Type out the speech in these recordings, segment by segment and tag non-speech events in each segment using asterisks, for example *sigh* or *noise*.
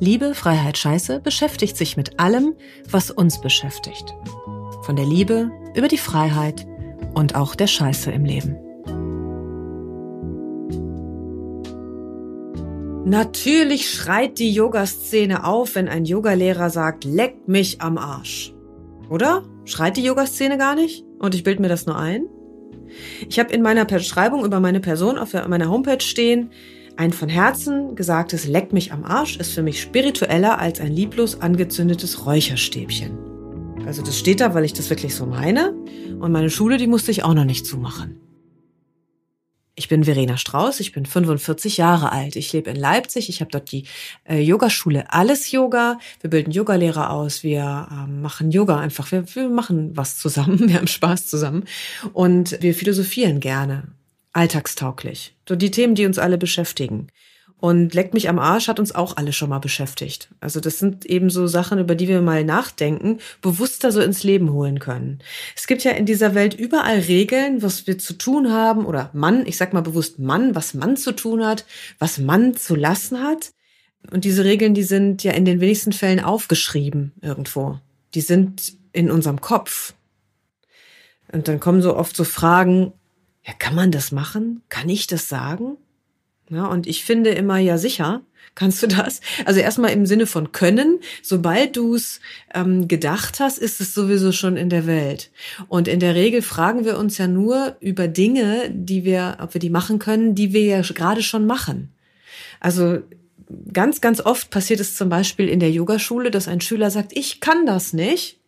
Liebe, Freiheit, Scheiße beschäftigt sich mit allem, was uns beschäftigt. Von der Liebe über die Freiheit und auch der Scheiße im Leben. Natürlich schreit die Yoga-Szene auf, wenn ein Yogalehrer sagt, leck mich am Arsch. Oder? Schreit die Yoga-Szene gar nicht? Und ich bild mir das nur ein? Ich habe in meiner Beschreibung über meine Person auf meiner Homepage stehen, ein von Herzen gesagtes Leck mich am Arsch ist für mich spiritueller als ein lieblos angezündetes Räucherstäbchen. Also das steht da, weil ich das wirklich so meine. Und meine Schule, die musste ich auch noch nicht zumachen. Ich bin Verena Strauß, ich bin 45 Jahre alt. Ich lebe in Leipzig, ich habe dort die äh, Yogaschule Alles Yoga. Wir bilden Yogalehrer aus, wir ähm, machen Yoga einfach, wir, wir machen was zusammen, *laughs* wir haben Spaß zusammen und wir philosophieren gerne, alltagstauglich. So die Themen, die uns alle beschäftigen. Und Leck mich am Arsch hat uns auch alle schon mal beschäftigt. Also das sind eben so Sachen, über die wir mal nachdenken, bewusster so ins Leben holen können. Es gibt ja in dieser Welt überall Regeln, was wir zu tun haben oder Mann, ich sag mal bewusst Mann, was Mann zu tun hat, was Mann zu lassen hat. Und diese Regeln, die sind ja in den wenigsten Fällen aufgeschrieben irgendwo. Die sind in unserem Kopf. Und dann kommen so oft so Fragen, ja, kann man das machen? Kann ich das sagen? Ja, und ich finde immer, ja sicher, kannst du das. Also erstmal im Sinne von können, sobald du es ähm, gedacht hast, ist es sowieso schon in der Welt. Und in der Regel fragen wir uns ja nur über Dinge, die wir, ob wir die machen können, die wir ja gerade schon machen. Also ganz, ganz oft passiert es zum Beispiel in der Yogaschule, dass ein Schüler sagt, ich kann das nicht.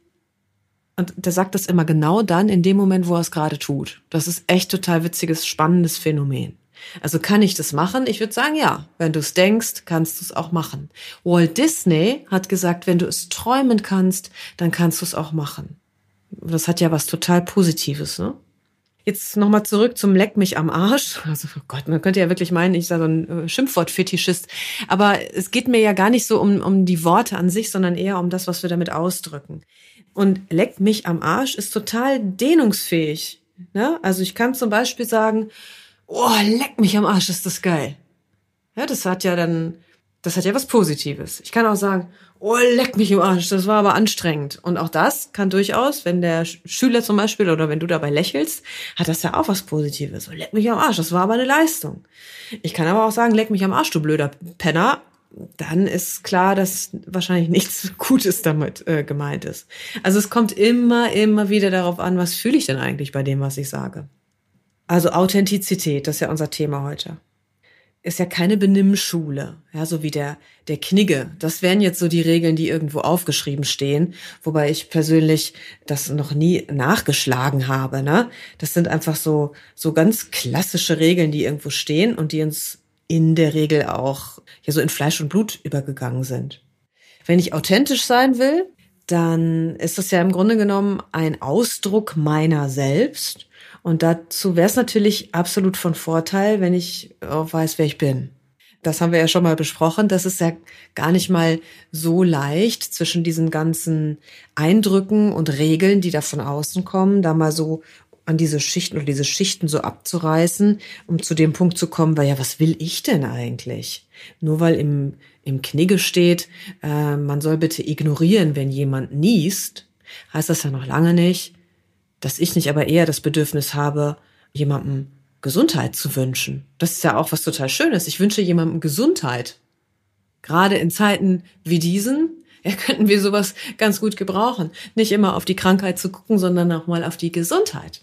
Und der sagt das immer genau dann, in dem Moment, wo er es gerade tut. Das ist echt total witziges, spannendes Phänomen. Also kann ich das machen? Ich würde sagen, ja. Wenn du es denkst, kannst du es auch machen. Walt Disney hat gesagt, wenn du es träumen kannst, dann kannst du es auch machen. Das hat ja was total Positives, ne? Jetzt nochmal zurück zum Leck mich am Arsch. Also oh Gott, man könnte ja wirklich meinen, ich sei so ein äh, Schimpfwort-Fetischist. Aber es geht mir ja gar nicht so um, um die Worte an sich, sondern eher um das, was wir damit ausdrücken. Und Leck mich am Arsch ist total dehnungsfähig. Ne? Also ich kann zum Beispiel sagen, oh, leck mich am Arsch, ist das geil. Ja, das hat ja dann, das hat ja was Positives. Ich kann auch sagen, oh, leck mich am Arsch, das war aber anstrengend. Und auch das kann durchaus, wenn der Schüler zum Beispiel oder wenn du dabei lächelst, hat das ja auch was Positives. Oh, leck mich am Arsch, das war aber eine Leistung. Ich kann aber auch sagen, leck mich am Arsch, du blöder Penner. Dann ist klar, dass wahrscheinlich *laughs* nichts Gutes damit äh, gemeint ist. Also es kommt immer, immer wieder darauf an, was fühle ich denn eigentlich bei dem, was ich sage. Also Authentizität, das ist ja unser Thema heute. Ist ja keine Benimmschule, ja, so wie der, der Knigge. Das wären jetzt so die Regeln, die irgendwo aufgeschrieben stehen, wobei ich persönlich das noch nie nachgeschlagen habe, ne? Das sind einfach so, so ganz klassische Regeln, die irgendwo stehen und die uns in der Regel auch, ja, so in Fleisch und Blut übergegangen sind. Wenn ich authentisch sein will, dann ist das ja im Grunde genommen ein Ausdruck meiner selbst und dazu wäre es natürlich absolut von Vorteil, wenn ich auch weiß, wer ich bin. Das haben wir ja schon mal besprochen. Das ist ja gar nicht mal so leicht zwischen diesen ganzen Eindrücken und Regeln, die da von außen kommen, da mal so an diese Schichten oder diese Schichten so abzureißen, um zu dem Punkt zu kommen, weil ja, was will ich denn eigentlich? Nur weil im, im Knigge steht, äh, man soll bitte ignorieren, wenn jemand niest, heißt das ja noch lange nicht, dass ich nicht aber eher das Bedürfnis habe, jemandem Gesundheit zu wünschen. Das ist ja auch was total Schönes. Ich wünsche jemandem Gesundheit. Gerade in Zeiten wie diesen, *laughs* ja, könnten wir sowas ganz gut gebrauchen. Nicht immer auf die Krankheit zu gucken, sondern auch mal auf die Gesundheit.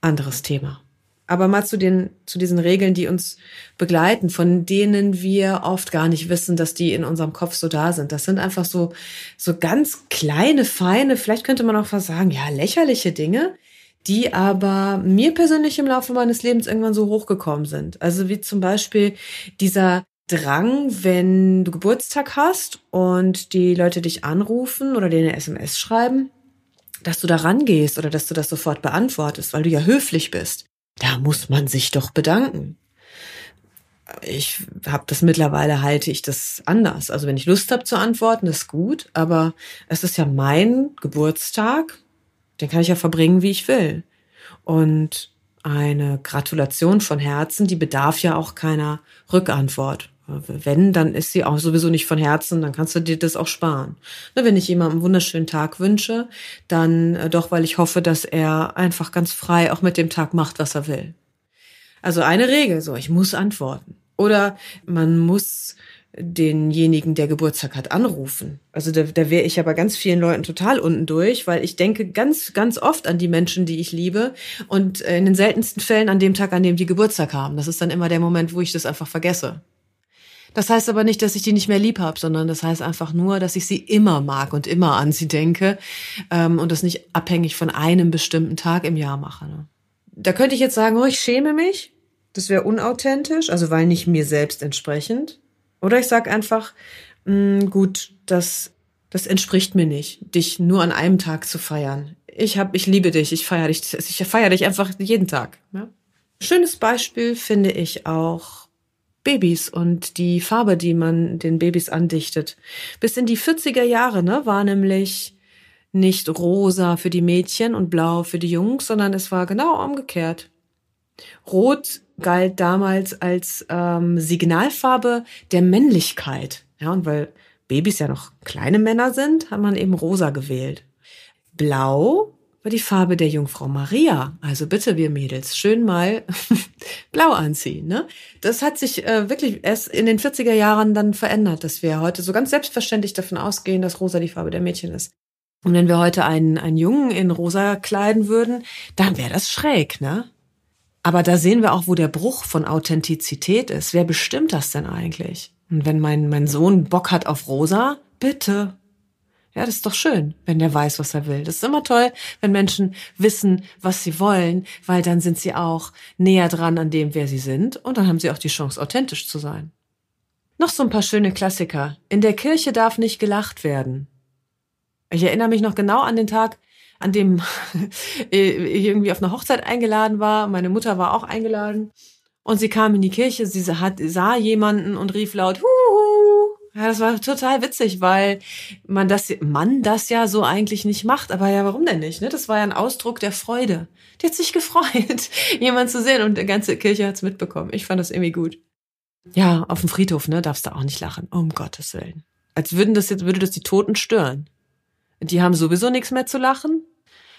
Anderes Thema. Aber mal zu den, zu diesen Regeln, die uns begleiten, von denen wir oft gar nicht wissen, dass die in unserem Kopf so da sind. Das sind einfach so, so ganz kleine, feine, vielleicht könnte man auch was sagen, ja, lächerliche Dinge, die aber mir persönlich im Laufe meines Lebens irgendwann so hochgekommen sind. Also wie zum Beispiel dieser Drang, wenn du Geburtstag hast und die Leute dich anrufen oder dir eine SMS schreiben, dass du da rangehst oder dass du das sofort beantwortest, weil du ja höflich bist. Da muss man sich doch bedanken. Ich habe das mittlerweile halte ich das anders. Also wenn ich Lust habe zu antworten, ist gut, aber es ist ja mein Geburtstag, den kann ich ja verbringen, wie ich will. Und eine Gratulation von Herzen, die bedarf ja auch keiner Rückantwort. Wenn, dann ist sie auch sowieso nicht von Herzen, dann kannst du dir das auch sparen. Wenn ich jemandem einen wunderschönen Tag wünsche, dann äh, doch, weil ich hoffe, dass er einfach ganz frei auch mit dem Tag macht, was er will. Also eine Regel, so, ich muss antworten. Oder man muss denjenigen, der Geburtstag hat, anrufen. Also da, da wäre ich aber ganz vielen Leuten total unten durch, weil ich denke ganz, ganz oft an die Menschen, die ich liebe und äh, in den seltensten Fällen an dem Tag, an dem die Geburtstag haben. Das ist dann immer der Moment, wo ich das einfach vergesse. Das heißt aber nicht, dass ich die nicht mehr lieb habe, sondern das heißt einfach nur, dass ich sie immer mag und immer an sie denke ähm, und das nicht abhängig von einem bestimmten Tag im Jahr mache. Ne? Da könnte ich jetzt sagen, oh, ich schäme mich. Das wäre unauthentisch, also weil nicht mir selbst entsprechend. Oder ich sag einfach, mh, hm, gut, das, das entspricht mir nicht, dich nur an einem Tag zu feiern. Ich hab, ich liebe dich, ich feiere dich, ich feiere dich einfach jeden Tag. Ja? Schönes Beispiel finde ich auch Babys und die Farbe, die man den Babys andichtet. Bis in die 40er Jahre ne, war nämlich nicht rosa für die Mädchen und blau für die Jungs, sondern es war genau umgekehrt. Rot galt damals als ähm, Signalfarbe der Männlichkeit. Ja, und weil Babys ja noch kleine Männer sind, hat man eben rosa gewählt. Blau war die Farbe der Jungfrau Maria. Also bitte, wir Mädels, schön mal *laughs* blau anziehen. Ne? Das hat sich äh, wirklich erst in den 40er Jahren dann verändert, dass wir heute so ganz selbstverständlich davon ausgehen, dass rosa die Farbe der Mädchen ist. Und wenn wir heute einen, einen Jungen in rosa kleiden würden, dann wäre das schräg, ne? Aber da sehen wir auch, wo der Bruch von Authentizität ist. Wer bestimmt das denn eigentlich? Und wenn mein, mein Sohn Bock hat auf rosa, bitte, ja, das ist doch schön, wenn der weiß, was er will. Das ist immer toll, wenn Menschen wissen, was sie wollen, weil dann sind sie auch näher dran an dem, wer sie sind und dann haben sie auch die Chance, authentisch zu sein. Noch so ein paar schöne Klassiker. In der Kirche darf nicht gelacht werden. Ich erinnere mich noch genau an den Tag, an dem *laughs* ich irgendwie auf eine Hochzeit eingeladen war. Meine Mutter war auch eingeladen. Und sie kam in die Kirche, sie sah jemanden und rief laut, ja, das war total witzig, weil man das, man das ja so eigentlich nicht macht. Aber ja, warum denn nicht? Ne? Das war ja ein Ausdruck der Freude. Die hat sich *laughs* gefreut, jemanden zu sehen und die ganze Kirche hat's mitbekommen. Ich fand das irgendwie gut. Ja, auf dem Friedhof, ne, darfst du auch nicht lachen. Um Gottes Willen. Als würden das jetzt, würde das die Toten stören. Die haben sowieso nichts mehr zu lachen.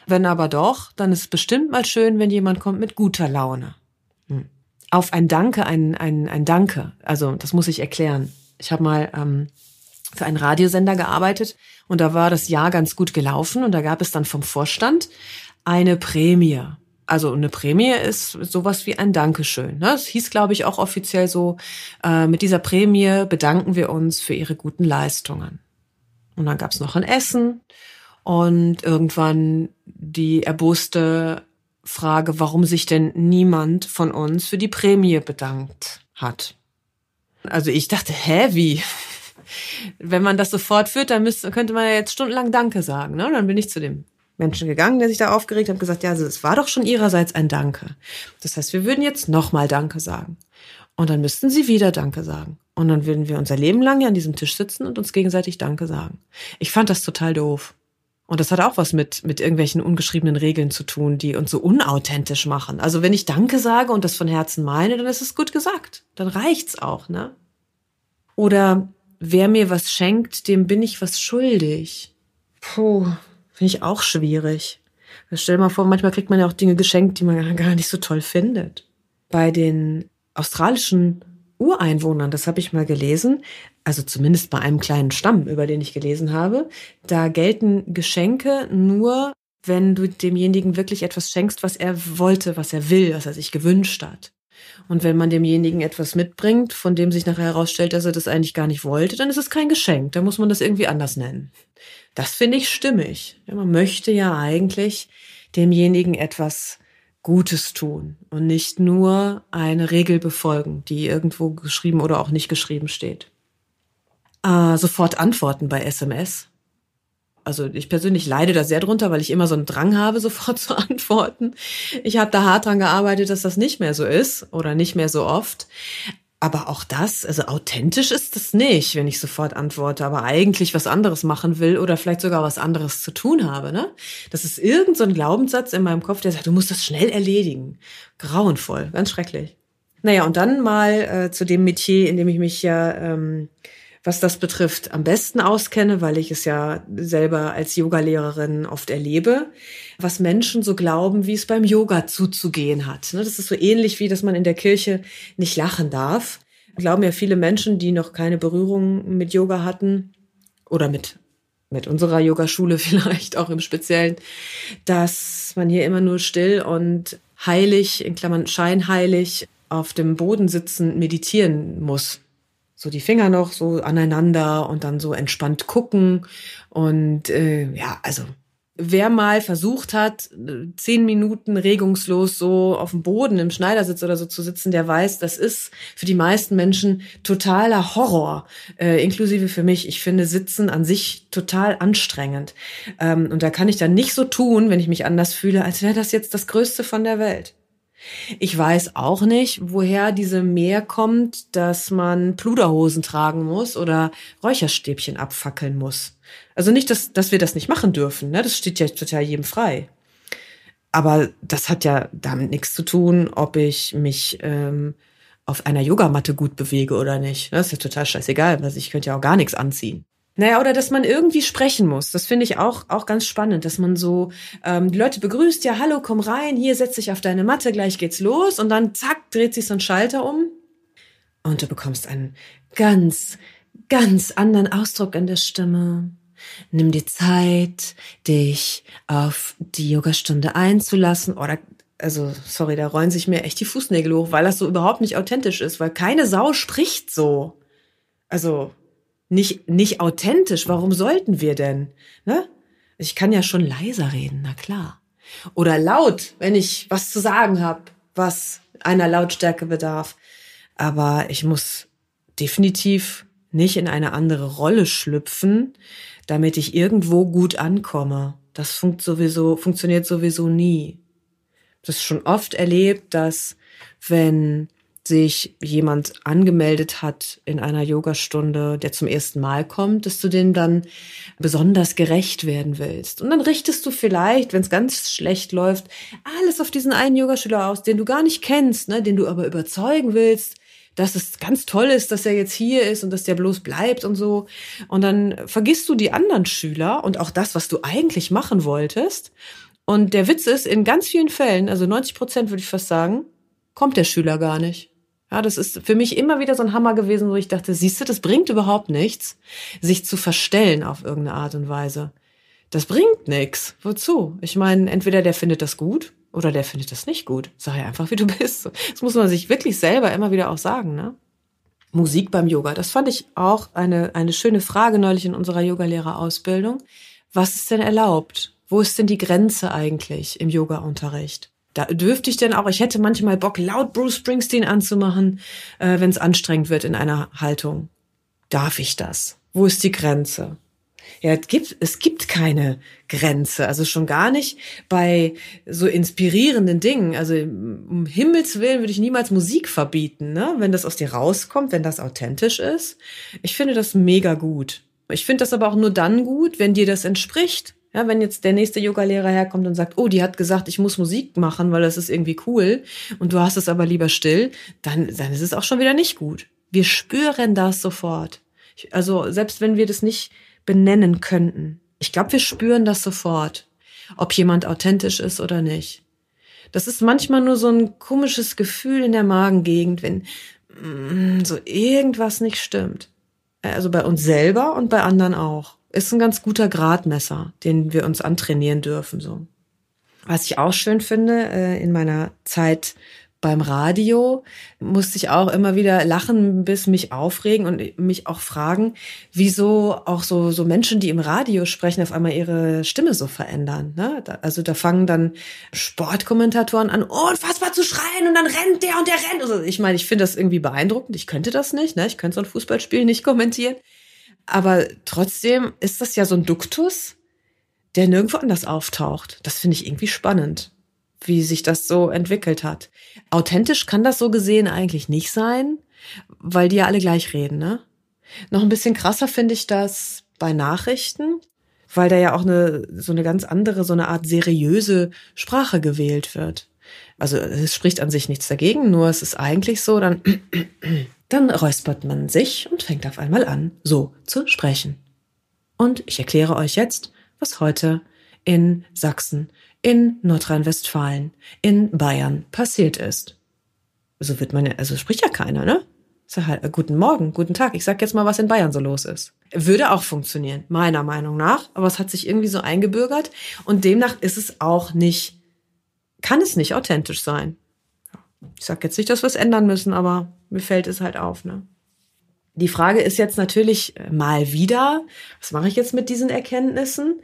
Wenn aber doch, dann ist es bestimmt mal schön, wenn jemand kommt mit guter Laune. Hm. Auf ein Danke, ein, ein, ein Danke. Also, das muss ich erklären. Ich habe mal ähm, für einen Radiosender gearbeitet und da war das Jahr ganz gut gelaufen und da gab es dann vom Vorstand eine Prämie. Also eine Prämie ist sowas wie ein Dankeschön. Ne? Es hieß, glaube ich, auch offiziell so, äh, mit dieser Prämie bedanken wir uns für ihre guten Leistungen. Und dann gab es noch ein Essen und irgendwann die erboste Frage, warum sich denn niemand von uns für die Prämie bedankt hat. Also ich dachte, hä, wie? Wenn man das so fortführt, dann müsste, könnte man ja jetzt stundenlang Danke sagen. Ne? Dann bin ich zu dem Menschen gegangen, der sich da aufgeregt hat, und gesagt, ja, also es war doch schon ihrerseits ein Danke. Das heißt, wir würden jetzt nochmal Danke sagen. Und dann müssten sie wieder Danke sagen. Und dann würden wir unser Leben lang hier an diesem Tisch sitzen und uns gegenseitig Danke sagen. Ich fand das total doof. Und das hat auch was mit, mit irgendwelchen ungeschriebenen Regeln zu tun, die uns so unauthentisch machen. Also wenn ich Danke sage und das von Herzen meine, dann ist es gut gesagt. Dann reicht's auch, ne? Oder wer mir was schenkt, dem bin ich was schuldig. Puh, finde ich auch schwierig. Stell dir mal vor, manchmal kriegt man ja auch Dinge geschenkt, die man gar nicht so toll findet. Bei den australischen Ureinwohnern, das habe ich mal gelesen, also zumindest bei einem kleinen Stamm, über den ich gelesen habe, da gelten Geschenke nur, wenn du demjenigen wirklich etwas schenkst, was er wollte, was er will, was er sich gewünscht hat. Und wenn man demjenigen etwas mitbringt, von dem sich nachher herausstellt, dass er das eigentlich gar nicht wollte, dann ist es kein Geschenk. Dann muss man das irgendwie anders nennen. Das finde ich stimmig. Man möchte ja eigentlich demjenigen etwas Gutes tun und nicht nur eine Regel befolgen, die irgendwo geschrieben oder auch nicht geschrieben steht. Äh, sofort antworten bei SMS. Also ich persönlich leide da sehr drunter, weil ich immer so einen Drang habe, *laughs* sofort zu antworten. Ich habe da hart dran gearbeitet, dass das nicht mehr so ist oder nicht mehr so oft. Aber auch das, also authentisch ist das nicht, wenn ich sofort antworte, aber eigentlich was anderes machen will oder vielleicht sogar was anderes zu tun habe. Ne? Das ist irgendein so Glaubenssatz in meinem Kopf, der sagt, du musst das schnell erledigen. Grauenvoll, ganz schrecklich. Naja, und dann mal äh, zu dem Metier, in dem ich mich ja ähm, was das betrifft, am besten auskenne, weil ich es ja selber als Yogalehrerin oft erlebe, was Menschen so glauben, wie es beim Yoga zuzugehen hat. Ne, das ist so ähnlich wie, dass man in der Kirche nicht lachen darf. Glauben ja viele Menschen, die noch keine Berührung mit Yoga hatten oder mit mit unserer Yogaschule *laughs* vielleicht auch im Speziellen, dass man hier immer nur still und heilig, in Klammern scheinheilig, auf dem Boden sitzen meditieren muss so die Finger noch so aneinander und dann so entspannt gucken. Und äh, ja, also wer mal versucht hat, zehn Minuten regungslos so auf dem Boden im Schneidersitz oder so zu sitzen, der weiß, das ist für die meisten Menschen totaler Horror, äh, inklusive für mich. Ich finde Sitzen an sich total anstrengend. Ähm, und da kann ich dann nicht so tun, wenn ich mich anders fühle, als wäre das jetzt das Größte von der Welt. Ich weiß auch nicht, woher diese Mehr kommt, dass man Pluderhosen tragen muss oder Räucherstäbchen abfackeln muss. Also nicht, dass, dass wir das nicht machen dürfen, ne? das steht ja total jedem frei. Aber das hat ja damit nichts zu tun, ob ich mich ähm, auf einer Yogamatte gut bewege oder nicht. Das ist ja total scheißegal, weil ich könnte ja auch gar nichts anziehen. Naja, oder dass man irgendwie sprechen muss. Das finde ich auch, auch ganz spannend, dass man so ähm, die Leute begrüßt, ja, hallo, komm rein, hier setz dich auf deine Matte, gleich geht's los. Und dann zack, dreht sich so ein Schalter um. Und du bekommst einen ganz, ganz anderen Ausdruck in der Stimme. Nimm dir Zeit, dich auf die Yogastunde einzulassen. Oder, also, sorry, da rollen sich mir echt die Fußnägel hoch, weil das so überhaupt nicht authentisch ist, weil keine Sau spricht so. Also, nicht, nicht authentisch. Warum sollten wir denn? Ne? Ich kann ja schon leiser reden, na klar. Oder laut, wenn ich was zu sagen habe, was einer Lautstärke bedarf. Aber ich muss definitiv nicht in eine andere Rolle schlüpfen, damit ich irgendwo gut ankomme. Das funkt sowieso, funktioniert sowieso nie. Das schon oft erlebt, dass wenn sich jemand angemeldet hat in einer Yogastunde, der zum ersten Mal kommt, dass du dem dann besonders gerecht werden willst. Und dann richtest du vielleicht, wenn es ganz schlecht läuft, alles auf diesen einen Yogaschüler aus, den du gar nicht kennst, ne, den du aber überzeugen willst, dass es ganz toll ist, dass er jetzt hier ist und dass der bloß bleibt und so. Und dann vergisst du die anderen Schüler und auch das, was du eigentlich machen wolltest. Und der Witz ist, in ganz vielen Fällen, also 90 Prozent würde ich fast sagen, kommt der Schüler gar nicht. Ja, das ist für mich immer wieder so ein Hammer gewesen, wo ich dachte, siehst du, das bringt überhaupt nichts, sich zu verstellen auf irgendeine Art und Weise. Das bringt nichts. Wozu? Ich meine, entweder der findet das gut oder der findet das nicht gut. Sag ja einfach, wie du bist. Das muss man sich wirklich selber immer wieder auch sagen, ne? Musik beim Yoga. Das fand ich auch eine, eine schöne Frage neulich in unserer Yogalehrerausbildung. Was ist denn erlaubt? Wo ist denn die Grenze eigentlich im Yoga-Unterricht? Da dürfte ich denn auch, ich hätte manchmal Bock, laut Bruce Springsteen anzumachen, äh, wenn es anstrengend wird in einer Haltung. Darf ich das? Wo ist die Grenze? Ja, es gibt, es gibt keine Grenze. Also schon gar nicht bei so inspirierenden Dingen. Also um Himmels Willen würde ich niemals Musik verbieten, ne? wenn das aus dir rauskommt, wenn das authentisch ist. Ich finde das mega gut. Ich finde das aber auch nur dann gut, wenn dir das entspricht. Ja, wenn jetzt der nächste Yogalehrer herkommt und sagt, oh, die hat gesagt, ich muss Musik machen, weil das ist irgendwie cool und du hast es aber lieber still, dann, dann ist es auch schon wieder nicht gut. Wir spüren das sofort. Also selbst wenn wir das nicht benennen könnten. Ich glaube, wir spüren das sofort, ob jemand authentisch ist oder nicht. Das ist manchmal nur so ein komisches Gefühl in der Magengegend, wenn mm, so irgendwas nicht stimmt. Also bei uns selber und bei anderen auch ist ein ganz guter Gradmesser, den wir uns antrainieren dürfen. So. Was ich auch schön finde, äh, in meiner Zeit beim Radio musste ich auch immer wieder lachen, bis mich aufregen und mich auch fragen, wieso auch so, so Menschen, die im Radio sprechen, auf einmal ihre Stimme so verändern. Ne? Also da fangen dann Sportkommentatoren an, unfassbar zu schreien und dann rennt der und der rennt. Also ich meine, ich finde das irgendwie beeindruckend. Ich könnte das nicht. Ne? Ich könnte so ein Fußballspiel nicht kommentieren. Aber trotzdem ist das ja so ein Duktus, der nirgendwo anders auftaucht. Das finde ich irgendwie spannend wie sich das so entwickelt hat. Authentisch kann das so gesehen eigentlich nicht sein, weil die ja alle gleich reden, ne? Noch ein bisschen krasser finde ich das bei Nachrichten, weil da ja auch eine, so eine ganz andere, so eine Art seriöse Sprache gewählt wird. Also es spricht an sich nichts dagegen, nur es ist eigentlich so, dann, dann räuspert man sich und fängt auf einmal an, so zu sprechen. Und ich erkläre euch jetzt, was heute in Sachsen in Nordrhein-Westfalen, in Bayern passiert ist. So wird man ja, also spricht ja keiner, ne? Sag halt, äh, guten Morgen, guten Tag. Ich sag jetzt mal, was in Bayern so los ist. Würde auch funktionieren, meiner Meinung nach. Aber es hat sich irgendwie so eingebürgert und demnach ist es auch nicht, kann es nicht authentisch sein. Ich sag jetzt nicht, dass wir es ändern müssen, aber mir fällt es halt auf, ne? Die Frage ist jetzt natürlich äh, mal wieder, was mache ich jetzt mit diesen Erkenntnissen?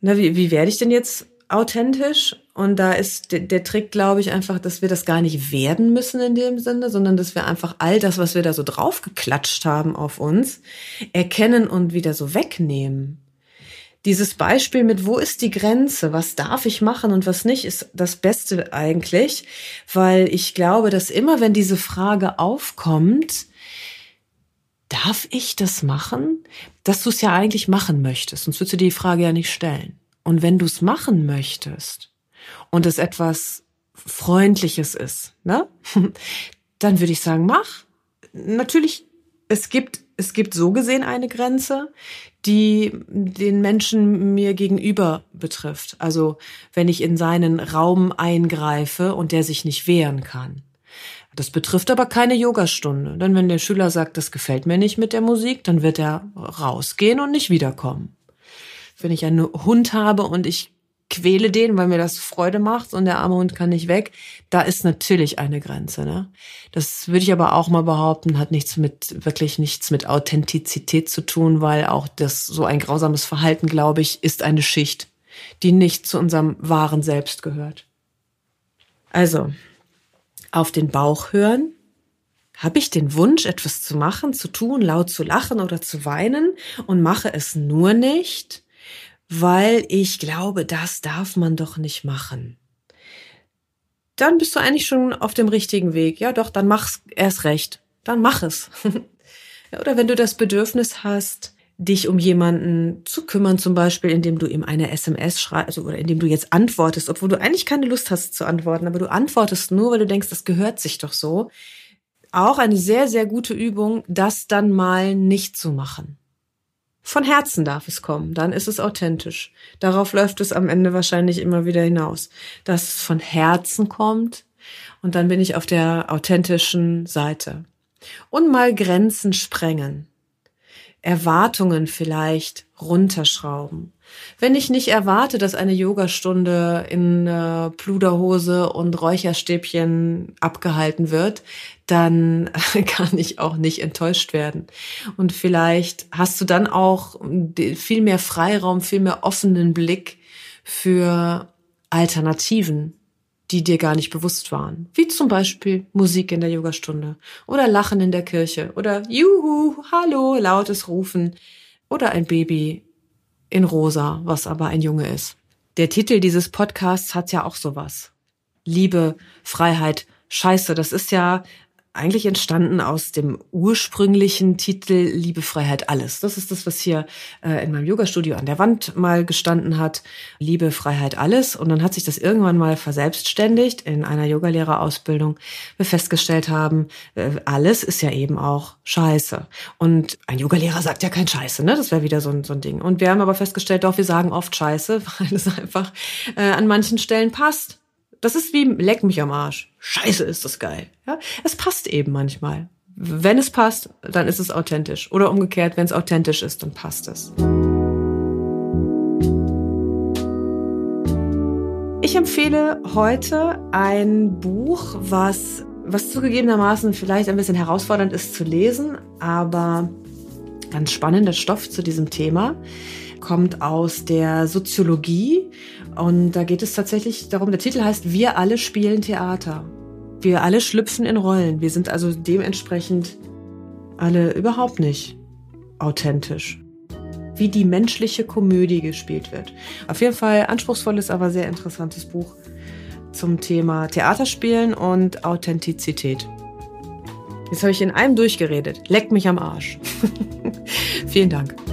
Na, wie, wie werde ich denn jetzt authentisch. Und da ist der, der Trick, glaube ich, einfach, dass wir das gar nicht werden müssen in dem Sinne, sondern dass wir einfach all das, was wir da so draufgeklatscht haben auf uns, erkennen und wieder so wegnehmen. Dieses Beispiel mit, wo ist die Grenze, was darf ich machen und was nicht, ist das Beste eigentlich, weil ich glaube, dass immer, wenn diese Frage aufkommt, darf ich das machen, dass du es ja eigentlich machen möchtest, sonst würdest du die Frage ja nicht stellen. Und wenn du es machen möchtest und es etwas Freundliches ist, ne, *laughs* dann würde ich sagen, mach. Natürlich, es gibt, es gibt so gesehen eine Grenze, die den Menschen mir gegenüber betrifft. Also wenn ich in seinen Raum eingreife und der sich nicht wehren kann. Das betrifft aber keine Yogastunde. Denn wenn der Schüler sagt, das gefällt mir nicht mit der Musik, dann wird er rausgehen und nicht wiederkommen wenn ich einen Hund habe und ich quäle den, weil mir das Freude macht und der arme Hund kann nicht weg, da ist natürlich eine Grenze. Ne? Das würde ich aber auch mal behaupten, hat nichts mit, wirklich nichts mit Authentizität zu tun, weil auch das so ein grausames Verhalten, glaube ich, ist eine Schicht, die nicht zu unserem wahren Selbst gehört. Also, auf den Bauch hören. Habe ich den Wunsch, etwas zu machen, zu tun, laut zu lachen oder zu weinen und mache es nur nicht, weil ich glaube, das darf man doch nicht machen. Dann bist du eigentlich schon auf dem richtigen Weg. Ja, doch, dann mach's erst recht. Dann mach es. *laughs* Oder wenn du das Bedürfnis hast, dich um jemanden zu kümmern, zum Beispiel, indem du ihm eine SMS schreibst also, oder indem du jetzt antwortest, obwohl du eigentlich keine Lust hast zu antworten, aber du antwortest nur, weil du denkst, das gehört sich doch so. Auch eine sehr, sehr gute Übung, das dann mal nicht zu machen. Von Herzen darf es kommen, dann ist es authentisch. Darauf läuft es am Ende wahrscheinlich immer wieder hinaus, dass es von Herzen kommt und dann bin ich auf der authentischen Seite. Und mal Grenzen sprengen. Erwartungen vielleicht runterschrauben. Wenn ich nicht erwarte, dass eine Yogastunde in äh, Pluderhose und Räucherstäbchen abgehalten wird, dann *laughs* kann ich auch nicht enttäuscht werden. Und vielleicht hast du dann auch viel mehr Freiraum, viel mehr offenen Blick für Alternativen, die dir gar nicht bewusst waren. Wie zum Beispiel Musik in der Yogastunde oder Lachen in der Kirche oder Juhu, Hallo, lautes Rufen oder ein Baby in rosa, was aber ein Junge ist. Der Titel dieses Podcasts hat ja auch sowas. Liebe, Freiheit, Scheiße, das ist ja eigentlich entstanden aus dem ursprünglichen Titel Liebe, Freiheit, alles. Das ist das, was hier äh, in meinem Yoga-Studio an der Wand mal gestanden hat. Liebe, Freiheit, alles. Und dann hat sich das irgendwann mal verselbstständigt in einer Yogalehrerausbildung. Wir festgestellt haben, äh, alles ist ja eben auch Scheiße. Und ein Yogalehrer sagt ja kein Scheiße, ne? Das wäre wieder so ein, so ein Ding. Und wir haben aber festgestellt, doch, wir sagen oft Scheiße, *laughs* weil es einfach äh, an manchen Stellen passt das ist wie leck mich am Arsch. Scheiße, ist das geil. Ja, es passt eben manchmal. Wenn es passt, dann ist es authentisch. Oder umgekehrt, wenn es authentisch ist, dann passt es. Ich empfehle heute ein Buch, was, was zugegebenermaßen vielleicht ein bisschen herausfordernd ist zu lesen, aber ganz spannender Stoff zu diesem Thema kommt aus der Soziologie und da geht es tatsächlich darum, der Titel heißt Wir alle spielen Theater. Wir alle schlüpfen in Rollen. Wir sind also dementsprechend alle überhaupt nicht authentisch. Wie die menschliche Komödie gespielt wird. Auf jeden Fall anspruchsvolles, aber sehr interessantes Buch zum Thema Theaterspielen und Authentizität. Jetzt habe ich in einem durchgeredet. Leck mich am Arsch. *laughs* Vielen Dank.